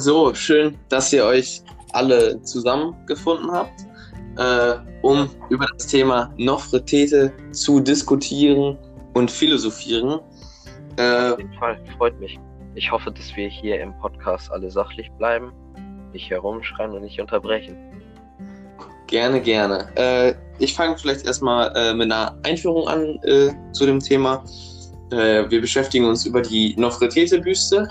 So, schön, dass ihr euch alle zusammengefunden habt, äh, um über das Thema Nofretete zu diskutieren und philosophieren. Äh, Auf jeden Fall, freut mich. Ich hoffe, dass wir hier im Podcast alle sachlich bleiben, nicht herumschreien und nicht unterbrechen. Gerne, gerne. Äh, ich fange vielleicht erstmal äh, mit einer Einführung an äh, zu dem Thema. Äh, wir beschäftigen uns über die Nofretete-Büste,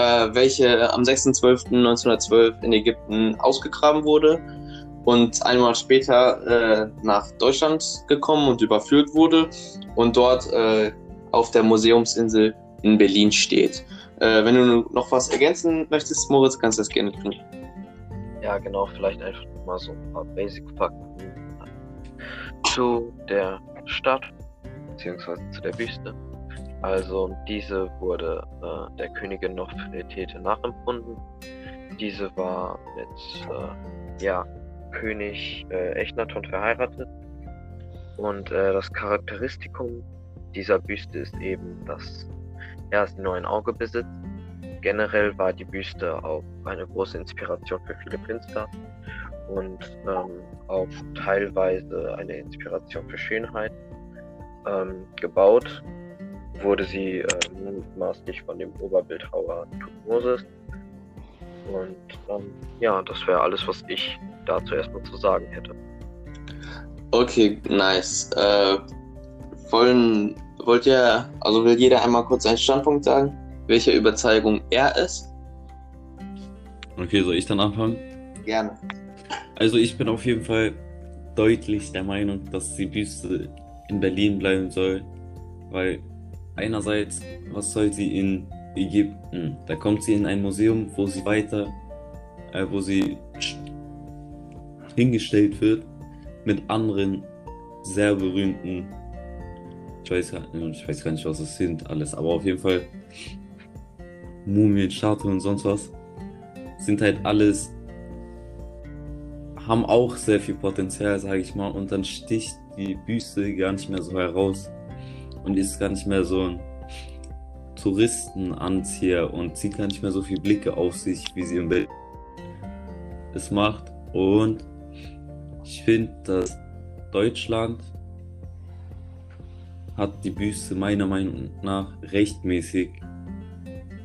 äh, welche am 6.12.1912 in Ägypten ausgegraben wurde und ein Monat später äh, nach Deutschland gekommen und überführt wurde und dort auf der Museumsinsel in Berlin steht. wenn du noch was ergänzen möchtest, Moritz, kannst du das gerne tun. Ja, genau, vielleicht einfach mal so ein paar Basic-Fakten zu der Stadt, beziehungsweise zu der Büste. Also diese wurde äh, der Königin Nofretete nachempfunden. Diese war mit äh, ja, König äh, Echnaton verheiratet. Und äh, das Charakteristikum dieser Büste ist eben, dass er nur ein Auge besitzt generell war die Büste auch eine große Inspiration für viele Künstler und ähm, auch teilweise eine Inspiration für Schönheit. Ähm, gebaut wurde sie äh, mutmaßlich von dem Oberbildhauer Tutmosis. Und ähm, ja, das wäre alles, was ich dazu erstmal zu sagen hätte. Okay, nice. Äh, wollen, wollt ihr, also will jeder einmal kurz einen Standpunkt sagen? welcher Überzeugung er ist. Okay, soll ich dann anfangen? Gerne. Also ich bin auf jeden Fall deutlich der Meinung, dass die Büste in Berlin bleiben soll, weil einerseits, was soll sie in Ägypten? Da kommt sie in ein Museum, wo sie weiter, äh, wo sie hingestellt wird mit anderen sehr berühmten, ich weiß, ich weiß gar nicht, was es sind alles, aber auf jeden Fall Mumien, Statuen und sonst was, sind halt alles, haben auch sehr viel Potenzial, sage ich mal, und dann sticht die Büste gar nicht mehr so heraus und ist gar nicht mehr so ein Touristenanzieher und zieht gar nicht mehr so viele Blicke auf sich, wie sie im Bild es macht. Und ich finde, dass Deutschland hat die Büste meiner Meinung nach rechtmäßig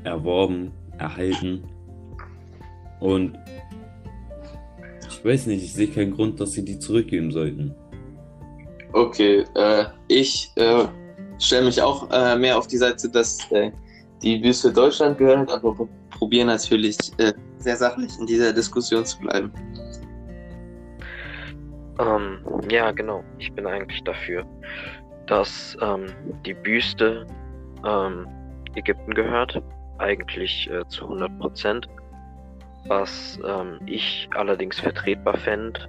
erworben, erhalten. Und ich weiß nicht, ich sehe keinen Grund, dass sie die zurückgeben sollten. Okay, äh, ich äh, stelle mich auch äh, mehr auf die Seite, dass äh, die Büste Deutschland gehört, aber probiere natürlich äh, sehr sachlich in dieser Diskussion zu bleiben. Ähm, ja, genau. Ich bin eigentlich dafür, dass ähm, die Büste ähm, Ägypten gehört eigentlich äh, zu 100 Prozent. Was ähm, ich allerdings vertretbar fände,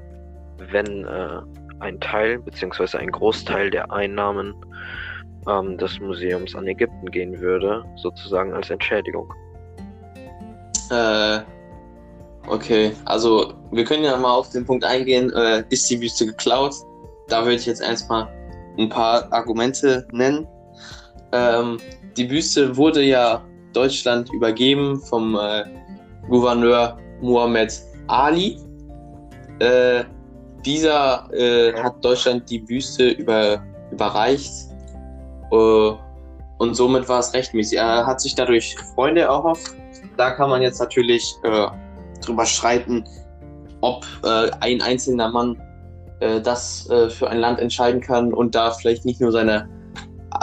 wenn äh, ein Teil bzw. ein Großteil der Einnahmen ähm, des Museums an Ägypten gehen würde, sozusagen als Entschädigung. Äh, okay, also wir können ja mal auf den Punkt eingehen, äh, ist die Wüste geklaut? Da würde ich jetzt erstmal ein paar Argumente nennen. Ähm, die Wüste wurde ja Deutschland übergeben vom äh, Gouverneur Muhammad Ali. Äh, dieser äh, hat Deutschland die Wüste über, überreicht und somit war es rechtmäßig. Er hat sich dadurch Freunde erhofft. Da kann man jetzt natürlich äh, drüber streiten, ob äh, ein einzelner Mann das für ein Land entscheiden kann und da vielleicht nicht nur seine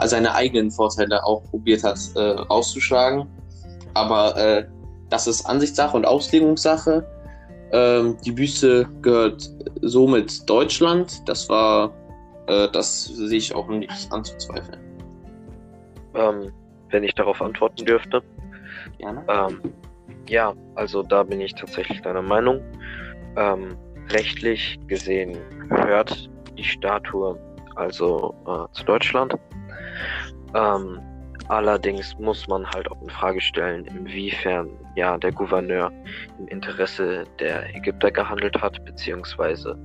seine eigenen Vorteile auch probiert hat äh, rauszuschlagen. Aber äh, das ist Ansichtssache und Auslegungssache. Ähm, die Büste gehört somit Deutschland. Das war, äh, das sehe ich auch nicht anzuzweifeln. Ähm, wenn ich darauf antworten dürfte. Gerne. Ähm, ja, also da bin ich tatsächlich deiner Meinung. Ähm, rechtlich gesehen gehört die Statue also äh, zu Deutschland. Ähm, allerdings muss man halt auch in Frage stellen, inwiefern ja der Gouverneur im Interesse der Ägypter gehandelt hat, beziehungsweise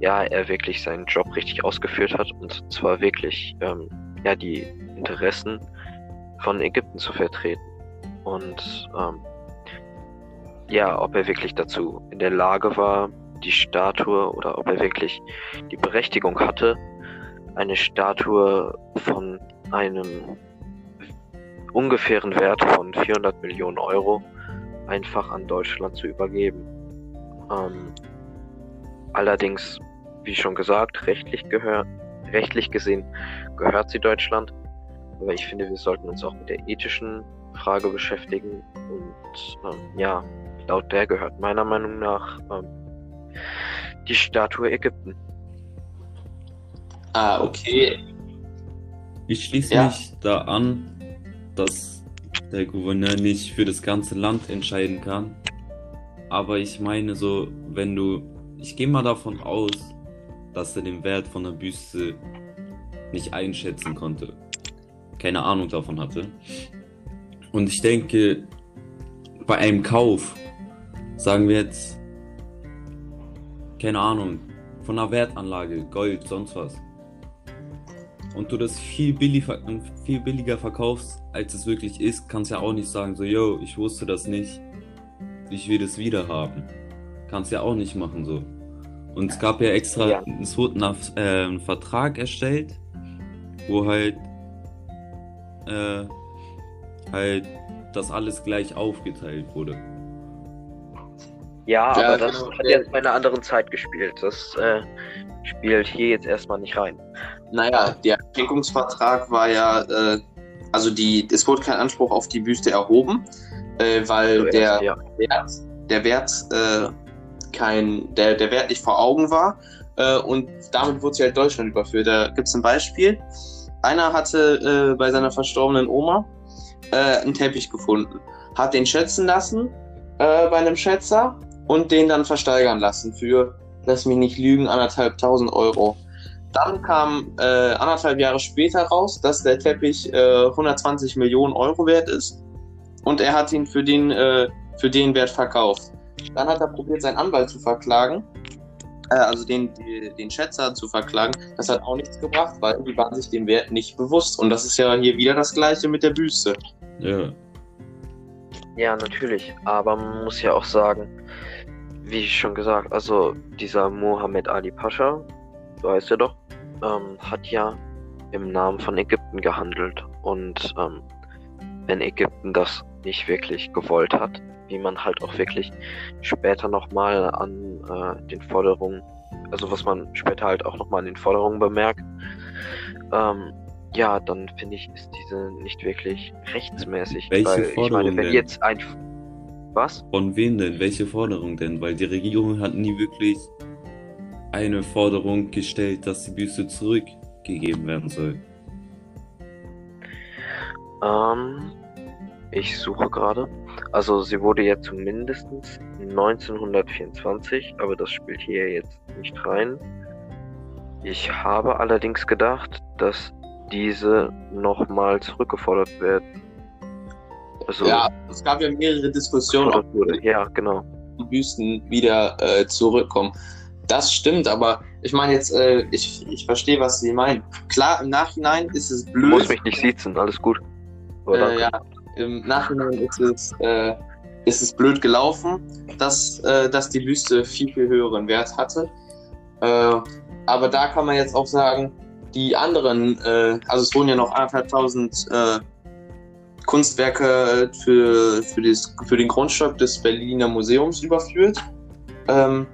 ja er wirklich seinen Job richtig ausgeführt hat und zwar wirklich ähm, ja die Interessen von Ägypten zu vertreten. Und ähm, ja, ob er wirklich dazu in der Lage war, die Statue oder ob er wirklich die Berechtigung hatte, eine Statue von einem ungefähren Wert von 400 Millionen Euro einfach an Deutschland zu übergeben. Ähm, allerdings, wie schon gesagt, rechtlich, rechtlich gesehen gehört sie Deutschland. Aber ich finde, wir sollten uns auch mit der ethischen Frage beschäftigen. Und ähm, ja, laut der gehört meiner Meinung nach ähm, die Statue Ägypten. Ah, okay. Ich schließe Ja. mich da an, dass der Gouverneur nicht für das ganze Land entscheiden kann. Aber ich meine so, wenn du, ich gehe mal davon aus, dass er den Wert von der Büste nicht einschätzen konnte. Keine Ahnung davon hatte. Und ich denke, bei einem Kauf, sagen wir jetzt, keine Ahnung, von einer Wertanlage, Gold, sonst was. Und du das viel, billig, viel billiger verkaufst, als es wirklich ist, kannst ja auch nicht sagen, so, yo, ich wusste das nicht, ich will das wieder haben. Kannst ja auch nicht machen, so. Und es gab ja extra, Ja. es wurde ein, äh, ein Vertrag erstellt, wo halt, äh, halt das alles gleich aufgeteilt wurde. Ja, Ja, aber das genau. hat jetzt bei einer anderen Zeit gespielt. Das äh, spielt hier jetzt erstmal nicht rein. Naja, der Schenkungsvertrag war ja, äh, also die, es wurde kein Anspruch auf die Büste erhoben, äh, weil Zuerst, der ja. Wert, der Wert äh, kein, der, der Wert nicht vor Augen war. Äh, und damit wurde sie halt Deutschland überführt. Da gibt es ein Beispiel. Einer hatte äh, bei seiner verstorbenen Oma äh, einen Teppich gefunden, hat den schätzen lassen äh, bei einem Schätzer und den dann versteigern lassen für, lass mich nicht lügen, anderthalb tausend Euro. Dann kam äh, anderthalb Jahre später raus, dass der Teppich äh, 120 Millionen Euro wert ist und er hat ihn für den, äh, für den Wert verkauft. Dann hat er probiert, seinen Anwalt zu verklagen, äh, also den, die, den Schätzer zu verklagen. Das hat auch nichts gebracht, weil die waren sich dem Wert nicht bewusst. Und das ist ja hier wieder das Gleiche mit der Büste. Ja. Ja, natürlich. Aber man muss ja auch sagen, wie schon gesagt, also dieser Mohammed Ali Pascha, so heißt er doch, ähm, hat ja im Namen von Ägypten gehandelt. Und ähm, wenn Ägypten das nicht wirklich gewollt hat, wie man halt auch wirklich später nochmal an äh, den Forderungen, also was man später halt auch nochmal an den Forderungen bemerkt, ähm, ja, dann finde ich, ist diese nicht wirklich rechtsmäßig. Welche weil ich meine, Forderung wenn denn? jetzt ein was? Von wem denn? Welche Forderung denn? Weil die Regierung hat nie wirklich eine Forderung gestellt, dass die Büste zurückgegeben werden soll. Ähm, ich suche gerade. Also sie wurde ja zumindest 1924, aber das spielt hier jetzt nicht rein. Ich habe allerdings gedacht, dass diese nochmal zurückgefordert wird. Also Ja, es gab ja mehrere Diskussionen, ob wurde. Ja, genau. die Büsten wieder äh, zurückkommen. Das stimmt, aber ich meine jetzt, äh, ich, ich verstehe, was Sie meinen. Klar, im Nachhinein ist es Du blöd. musst mich nicht siezen, alles gut. Äh, ja, im Nachhinein ist es, äh, ist es blöd gelaufen, dass, äh, dass die Büste viel, viel höheren Wert hatte. Äh, aber da kann man jetzt auch sagen, die anderen, äh, also es wurden ja noch anderthalbtausend äh, Kunstwerke für, für, das, für den Grundstock des Berliner Museums überführt. Ähm,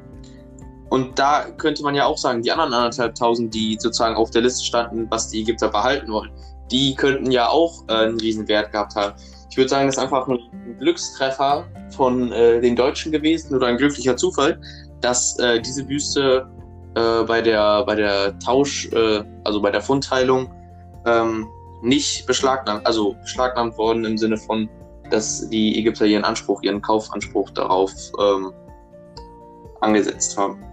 und da könnte man ja auch sagen, die anderen anderthalbtausend, die sozusagen auf der Liste standen, was die Ägypter behalten wollen, die könnten ja auch äh, einen riesen Wert gehabt haben. Ich würde sagen, das ist einfach ein Glückstreffer von äh, den Deutschen gewesen oder ein glücklicher Zufall, dass äh, diese Büste äh, bei der bei der Tausch, äh, also bei der Fundteilung ähm, nicht beschlagnahmt, also beschlagnahmt worden im Sinne von, dass die Ägypter ihren Anspruch, ihren Kaufanspruch darauf ähm, angesetzt haben.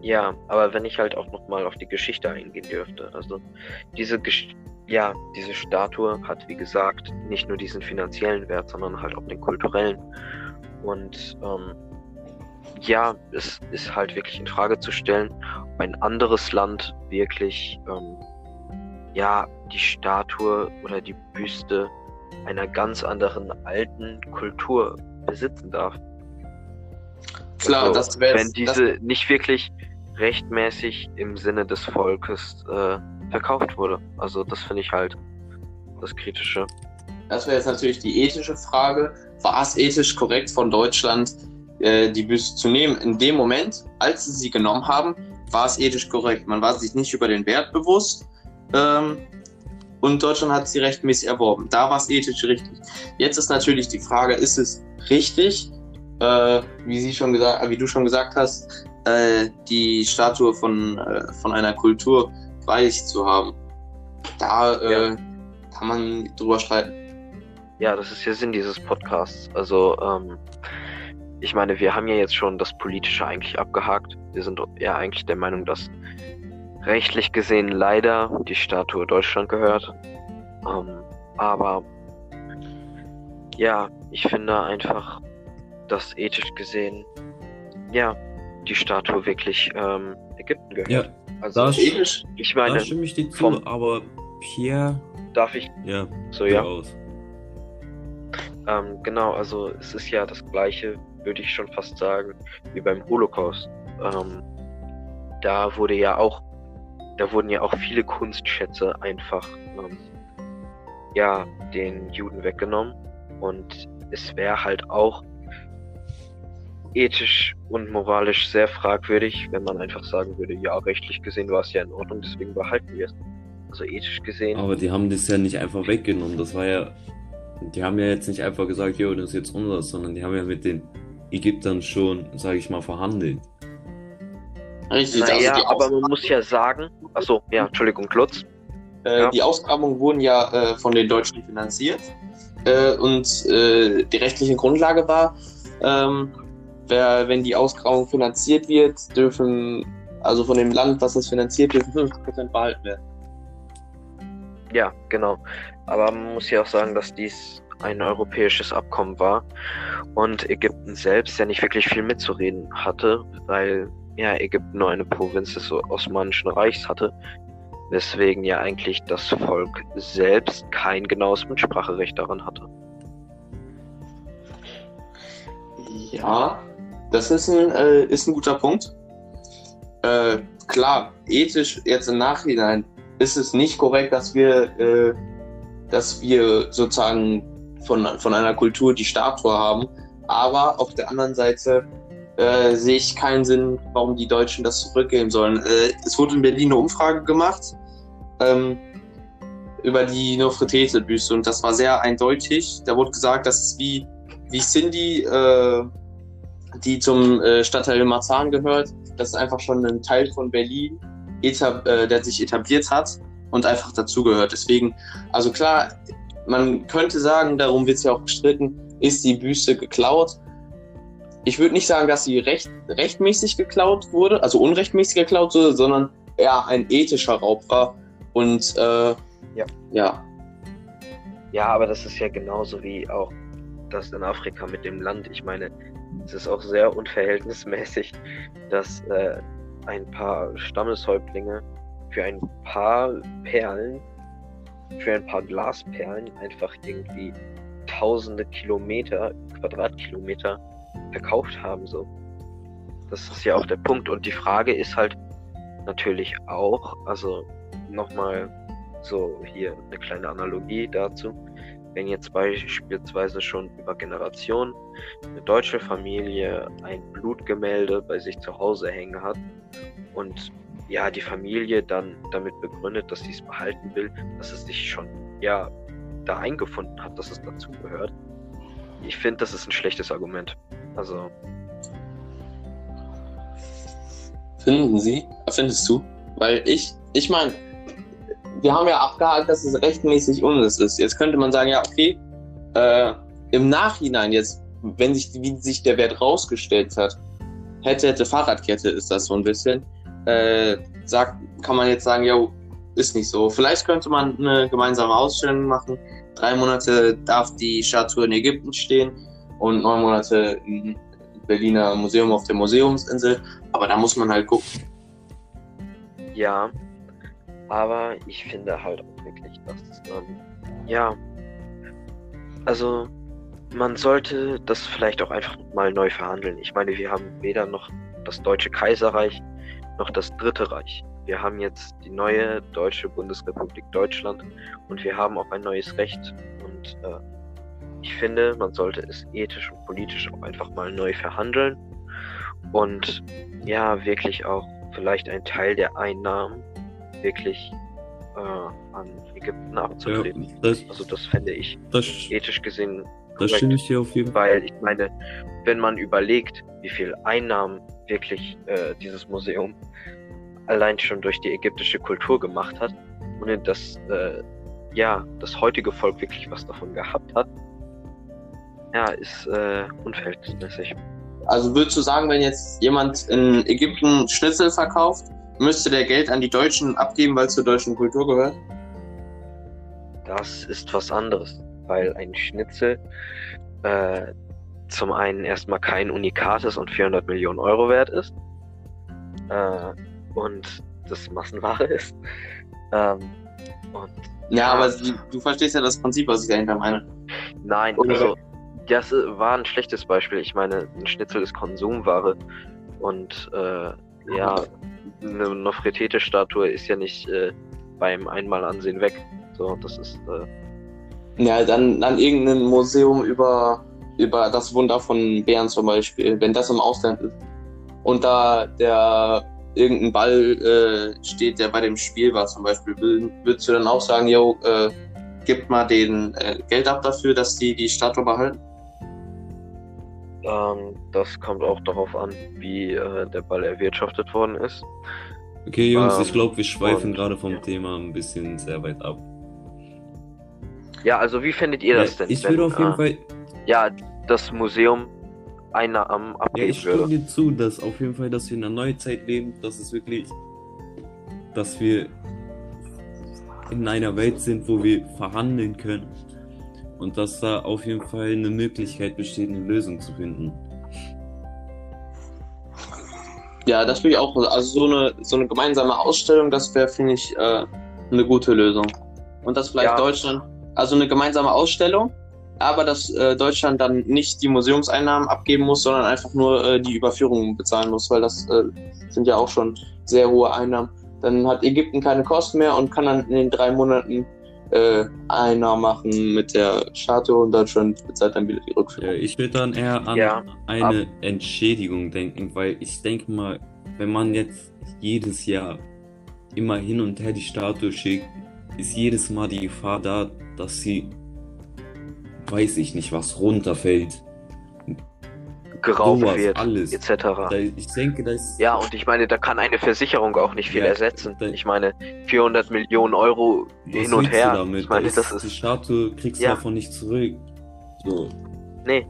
Ja, aber wenn ich halt auch nochmal auf die Geschichte eingehen dürfte. Also diese Gesch ja, diese Statue hat wie gesagt nicht nur diesen finanziellen Wert, sondern halt auch den kulturellen. Und ähm, ja, es ist halt wirklich in Frage zu stellen, ob ein anderes Land wirklich ähm, ja die Statue oder die Büste einer ganz anderen alten Kultur besitzen darf. Klar, Also, das wäre wenn diese nicht wirklich rechtmäßig im Sinne des Volkes äh, verkauft wurde. Also das finde ich halt das Kritische. Das wäre jetzt natürlich die ethische Frage. War es ethisch korrekt von Deutschland, äh, die Büste zu nehmen? In dem Moment, als sie sie genommen haben, war es ethisch korrekt. Man war sich nicht über den Wert bewusst ähm, und Deutschland hat sie rechtmäßig erworben. Da war es ethisch richtig. Jetzt ist natürlich die Frage, ist es richtig, äh, wie, sie schon gesagt, wie du schon gesagt hast, äh, die Statue von, äh, von einer Kultur bei sich zu haben? Da äh, Ja. kann man drüber streiten. Ja, das ist ja Sinn dieses Podcasts. Also, ähm, ich meine, wir haben ja jetzt schon das Politische eigentlich abgehakt. Wir sind ja eigentlich der Meinung, dass rechtlich gesehen leider die Statue Deutschland gehört. Ähm, aber ja, ich finde einfach, dass ethisch gesehen, ja, die Statue wirklich ähm, Ägypten gehört. Ja, also, da, ich da meine, stimme ich dir zu, aber Pierre, darf ich ja, so, ja. aus. Ähm, genau, also es ist ja das gleiche, würde ich schon fast sagen, wie beim Holocaust. Ähm, da wurde ja auch, da wurden ja auch viele Kunstschätze einfach, ähm, ja, den Juden weggenommen. Und es wäre halt auch ethisch und moralisch sehr fragwürdig, wenn man einfach sagen würde, ja, rechtlich gesehen war es ja in Ordnung, deswegen behalten wir es. Also ethisch gesehen, Aber die haben das ja nicht einfach weggenommen. Das war ja, die haben ja jetzt nicht einfach gesagt, jo, das ist jetzt unseres, sondern die haben ja mit den Ägyptern schon, sage ich mal, verhandelt. Richtig. naja, also aber man muss ja sagen, achso, ja, Entschuldigung, Klutz. äh, ja. die Ausgrabungen wurden ja äh, von den Deutschen finanziert. Äh, und äh, die rechtliche Grundlage war, ähm, wer, wenn die Ausgrabung finanziert wird, dürfen, also von dem Land, was das finanziert, dürfen 50% behalten werden. Ja, genau. Aber man muss ja auch sagen, dass dies ein europäisches Abkommen war und Ägypten selbst ja nicht wirklich viel mitzureden hatte, weil ja Ägypten nur eine Provinz des Osmanischen Reichs hatte, weswegen ja eigentlich das Volk selbst kein genaues Mitspracherecht daran hatte. Ja, das ist ein, äh, ist ein guter Punkt. Äh, klar, ethisch jetzt im Nachhinein ist es nicht korrekt, dass wir, äh, dass wir sozusagen von, von einer Kultur die Statue haben. Aber auf der anderen Seite äh, sehe ich keinen Sinn, warum die Deutschen das zurückgeben sollen. Äh, es wurde in Berlin eine Umfrage gemacht ähm, über die Nofretete-Büste und das war sehr eindeutig. Da wurde gesagt, dass es wie, wie Cindy, äh, die zum äh, Stadtteil Marzahn gehört, das ist einfach schon ein Teil von Berlin, etab äh, der sich etabliert hat und einfach dazugehört. Deswegen, also klar, man könnte sagen, darum wird es ja auch gestritten, ist die Büste geklaut. Ich würde nicht sagen, dass sie recht, rechtmäßig geklaut wurde, also unrechtmäßig geklaut wurde, sondern eher ein ethischer Raub war. Und äh, Ja. ja, Ja, aber das ist ja genauso wie auch das in Afrika mit dem Land. Ich meine, es ist auch sehr unverhältnismäßig, dass äh, ein paar Stammeshäuptlinge für ein paar Perlen, für ein paar Glasperlen einfach irgendwie tausende Kilometer, Quadratkilometer verkauft haben. So. Das ist ja auch der Punkt. Und die Frage ist halt natürlich auch, also nochmal so hier eine kleine Analogie dazu. Wenn jetzt beispielsweise schon über Generationen eine deutsche Familie ein Blutgemälde bei sich zu Hause hängen hat und ja, die Familie dann damit begründet, dass sie es behalten will, dass es sich schon ja da eingefunden hat, dass es dazugehört. Ich finde, das ist ein schlechtes Argument. Also, finden Sie, findest du? Weil ich, ich meine, wir haben ja abgehakt, dass es rechtmäßig unseres ist. Jetzt könnte man sagen, ja, okay, äh, im Nachhinein jetzt, wenn sich, wie sich der Wert rausgestellt hat, hätte, hätte Fahrradkette ist das so ein bisschen, äh, sagt, kann man jetzt sagen, ja, ist nicht so. Vielleicht könnte man eine gemeinsame Ausstellung machen. Drei Monate darf die Statue in Ägypten stehen und neun Monate im Berliner Museum auf der Museumsinsel. Aber da muss man halt gucken. ja. Aber ich finde halt auch wirklich, dass, ähm, ja, also man sollte das vielleicht auch einfach mal neu verhandeln. Ich meine, wir haben weder noch das Deutsche Kaiserreich noch das Dritte Reich. Wir haben jetzt die neue Deutsche Bundesrepublik Deutschland und wir haben auch ein neues Recht. Und äh, ich finde, man sollte es ethisch und politisch auch einfach mal neu verhandeln und ja, wirklich auch vielleicht einen Teil der Einnahmen wirklich äh, an Ägypten abzutreten. Ja, das, also das fände ich das, ethisch gesehen das stimme ich dir auf jeden Fall. weil ich meine, wenn man überlegt, wie viel Einnahmen wirklich äh, dieses Museum allein schon durch die ägyptische Kultur gemacht hat und dass äh, ja das heutige Volk wirklich was davon gehabt hat, ja, ist äh, unverhältnismäßig. Also würdest du sagen, wenn jetzt jemand in Ägypten Schnitzel verkauft, müsste der Geld an die Deutschen abgeben, weil es zur deutschen Kultur gehört? Das ist was anderes, weil ein Schnitzel äh, zum einen erstmal kein Unikat ist und 400 Millionen Euro wert ist äh, und das Massenware ist. Ähm, und ja, aber du, du verstehst ja das Prinzip, was ich dahinter meine. Nein, Oder- also das war ein schlechtes Beispiel. Ich meine, ein Schnitzel ist Konsumware und äh, ja, eine Nofretete-Statue ist ja nicht äh, beim Einmalansehen weg. So, das ist äh, Ja, dann, dann irgendein Museum über, über das Wunder von Bären zum Beispiel, wenn das im Ausland ist. Und da der irgendein Ball äh, steht, der bei dem Spiel war zum Beispiel, würdest du dann auch sagen, yo, äh, gib mal den äh, Geld ab dafür, dass die die Statue behalten? Ähm, das kommt auch darauf an, wie äh, der Ball erwirtschaftet worden ist. Okay, Jungs, Ähm, ich glaube, wir schweifen und- gerade vom Thema ein bisschen sehr weit ab. Ja, also wie findet ihr das Ja, denn? ich würde auf jeden äh, Fall, ja, das Museum Einnahmen ja, abgeben ich stimme würde. dir zu, dass auf jeden Fall, dass wir in einer Neuzeit leben, dass es wirklich, dass wir in einer Welt sind, wo wir verhandeln können und dass da auf jeden Fall eine Möglichkeit besteht, eine Lösung zu finden. Ja, das finde ich auch. Also so eine, so eine gemeinsame Ausstellung, das wäre, finde ich, äh, eine gute Lösung. Und das vielleicht Ja. Deutschland, also eine gemeinsame Ausstellung, aber dass äh, Deutschland dann nicht die Museumseinnahmen abgeben muss, sondern einfach nur äh, die Überführung bezahlen muss, weil das äh, sind ja auch schon sehr hohe Einnahmen. Dann hat Ägypten keine Kosten mehr und kann dann in den drei Monaten äh, Einnahmen machen mit der Statue und Deutschland bezahlt dann wieder die Rückführung. ich würde dann eher an Ja, eine Entschädigung denken, weil ich denke mal, wenn man jetzt jedes Jahr immer hin und her die Statue schickt, ist jedes Mal die Gefahr da, dass sie, weiß ich nicht, was runterfällt. Geraubt Sowas, wird, alles. etc. Da, ich denke, das Ja, und ich meine, da kann eine Versicherung auch nicht viel Ja, ersetzen. da- Ich meine, 400 Millionen Euro was hin und her. damit? Ich meine, Da das ist, die ist. Statue kriegst du Ja. davon nicht zurück. So. Nee,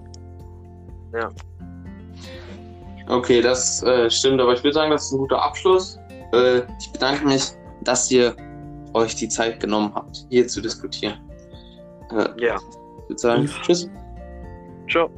Okay, das äh, stimmt, aber ich würde sagen, das ist ein guter Abschluss. Äh, ich bedanke mich, dass ihr euch die Zeit genommen habt, hier zu diskutieren. Äh, ja. ich würde sagen, tschüss. Ciao.